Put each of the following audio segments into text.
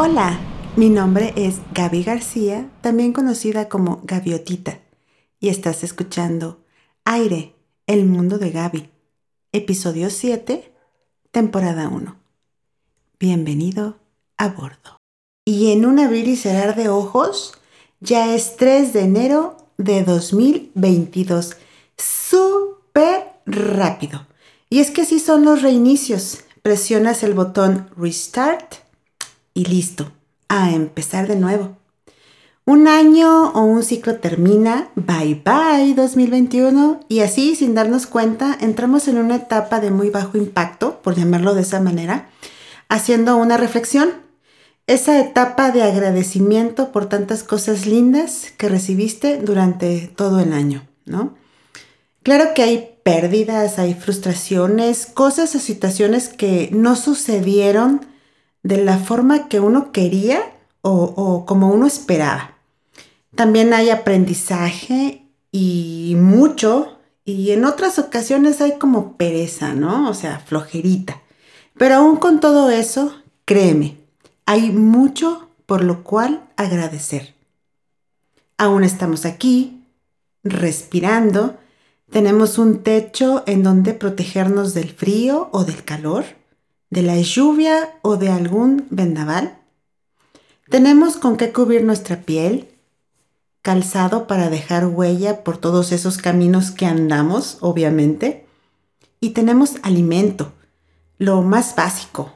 Hola, mi nombre es Gaby García, también conocida como Gaviotita, y estás escuchando Aire, el mundo de Gaby, episodio 7, temporada 1. Bienvenido a bordo. Y en un abrir y cerrar de ojos, ya es 3 de enero de 2022. Súper rápido. Y es que así son los reinicios. Presionas el botón Restart y listo, a empezar de nuevo. Un año o un ciclo termina, bye bye 2021, y así sin darnos cuenta entramos en una etapa de muy bajo impacto, por llamarlo de esa manera, haciendo una reflexión. Esa etapa de agradecimiento por tantas cosas lindas que recibiste durante todo el año, ¿no? Claro que hay pérdidas, hay frustraciones, cosas o situaciones que no sucedieron de la forma que uno quería o, como uno esperaba. También hay aprendizaje y mucho, y en otras ocasiones hay como pereza, ¿no? O sea, flojerita. Pero aún con todo eso, créeme, hay mucho por lo cual agradecer. Aún estamos aquí, respirando, tenemos un techo en donde protegernos del frío o del calor, de la lluvia o de algún vendaval. Tenemos con qué cubrir nuestra piel, calzado para dejar huella por todos esos caminos que andamos, obviamente. Y tenemos alimento, lo más básico,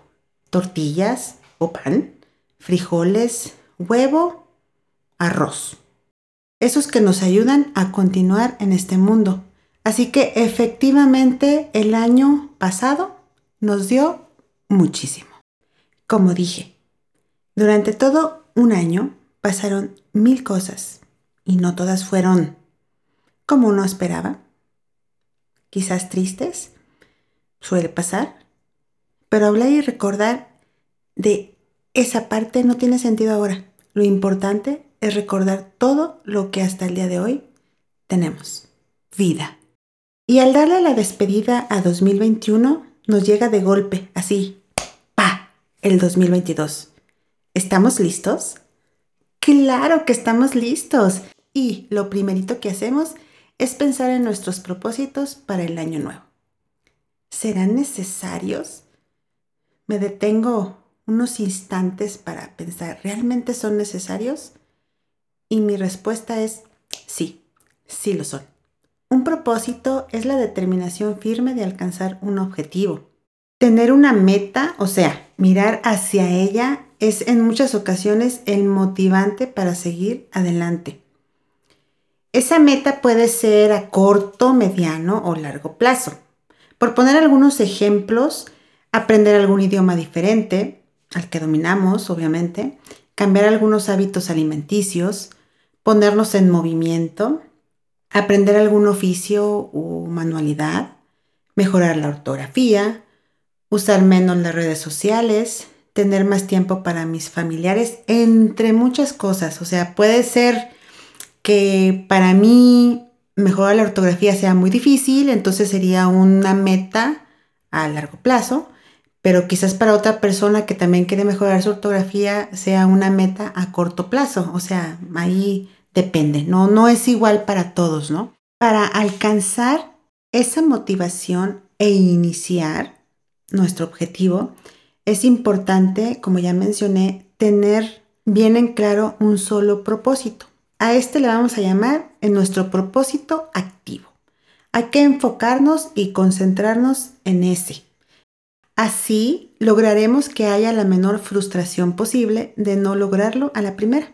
tortillas o pan, frijoles, huevo, arroz. Esos que nos ayudan a continuar en este mundo Así que efectivamente el año pasado nos dio muchísimo. Como dije, durante todo un año pasaron mil cosas y no todas fueron como uno esperaba. Quizás tristes, suele pasar, pero hablar y recordar de esa parte no tiene sentido ahora. Lo importante es recordar todo lo que hasta el día de hoy tenemos. Vida. Y al darle la despedida a 2021, nos llega de golpe, así. El 2022. ¿Estamos listos? Claro que estamos listos. Y lo primerito que hacemos es pensar en nuestros propósitos para el año nuevo. ¿Serán necesarios? Me detengo unos instantes para pensar, ¿realmente son necesarios? Y mi respuesta es sí, sí lo son. Un propósito es la determinación firme de alcanzar un objetivo. Tener una meta, o sea, mirar hacia ella, es en muchas ocasiones el motivante para seguir adelante. Esa meta puede ser a corto, mediano o largo plazo. Por poner algunos ejemplos, aprender algún idioma diferente, al que dominamos, obviamente, cambiar algunos hábitos alimenticios, ponernos en movimiento, aprender algún oficio o manualidad, mejorar la ortografía, usar menos las redes sociales, tener más tiempo para mis familiares, entre muchas cosas. O sea, puede ser que para mí mejorar la ortografía sea muy difícil, entonces sería una meta a largo plazo, pero quizás para otra persona que también quiere mejorar su ortografía sea una meta a corto plazo. O sea, ahí depende, no, no es igual para todos, ¿no? Para alcanzar esa motivación e iniciar nuestro objetivo, es importante, como ya mencioné, tener bien en claro un solo propósito. A este le vamos a llamar en nuestro propósito activo. Hay que enfocarnos y concentrarnos en ese. Así lograremos que haya la menor frustración posible de no lograrlo a la primera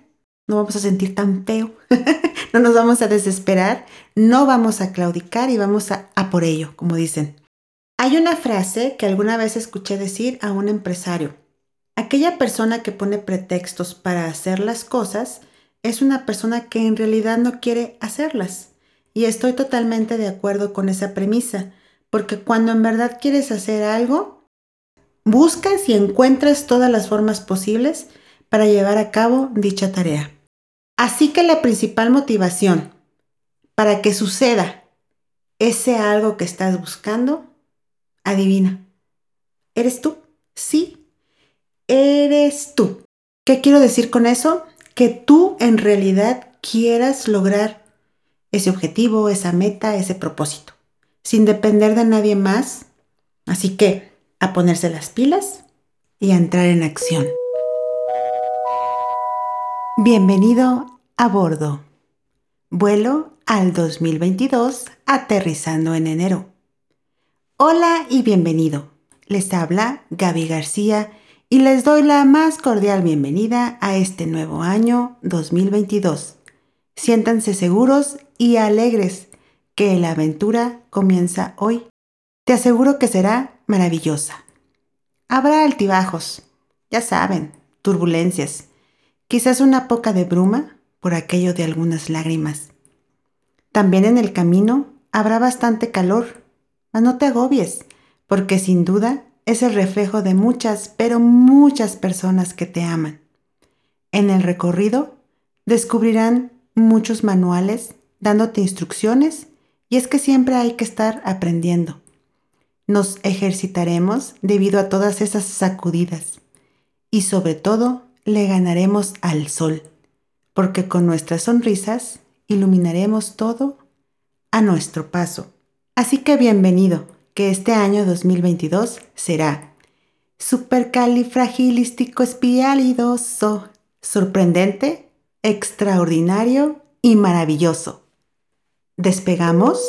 no vamos a sentir tan feo, no nos vamos a desesperar, no vamos a claudicar y vamos a, a por ello, como dicen. Hay una frase que alguna vez escuché decir a un empresario. Aquella persona que pone pretextos para hacer las cosas es una persona que en realidad no quiere hacerlas. Y estoy totalmente de acuerdo con esa premisa, porque cuando en verdad quieres hacer algo, buscas y encuentras todas las formas posibles para llevar a cabo dicha tarea. Así que la principal motivación para que suceda ese algo que estás buscando, adivina, ¿eres tú? Sí, eres tú. ¿Qué quiero decir con eso? Que tú en realidad quieras lograr ese objetivo, esa meta, ese propósito, sin depender de nadie más. Así que a ponerse las pilas y a entrar en acción. Bienvenido a bordo. Vuelo al 2022 aterrizando en enero. Hola y bienvenido. Les habla Gaby García y les doy la más cordial bienvenida a este nuevo año 2022. Siéntanse seguros y alegres que la aventura comienza hoy. Te aseguro que será maravillosa. Habrá altibajos, ya saben, turbulencias, quizás una poca de bruma por aquello de algunas lágrimas. También en el camino habrá bastante calor, mas no te agobies, porque sin duda es el reflejo de muchas, pero muchas personas que te aman. En el recorrido descubrirán muchos manuales dándote instrucciones y es que siempre hay que estar aprendiendo. Nos ejercitaremos debido a todas esas sacudidas y sobre todo le ganaremos al sol, porque con nuestras sonrisas iluminaremos todo a nuestro paso. Así que bienvenido que este año 2022 será supercalifragilístico espialidoso, sorprendente, extraordinario y maravilloso. ¿Despegamos?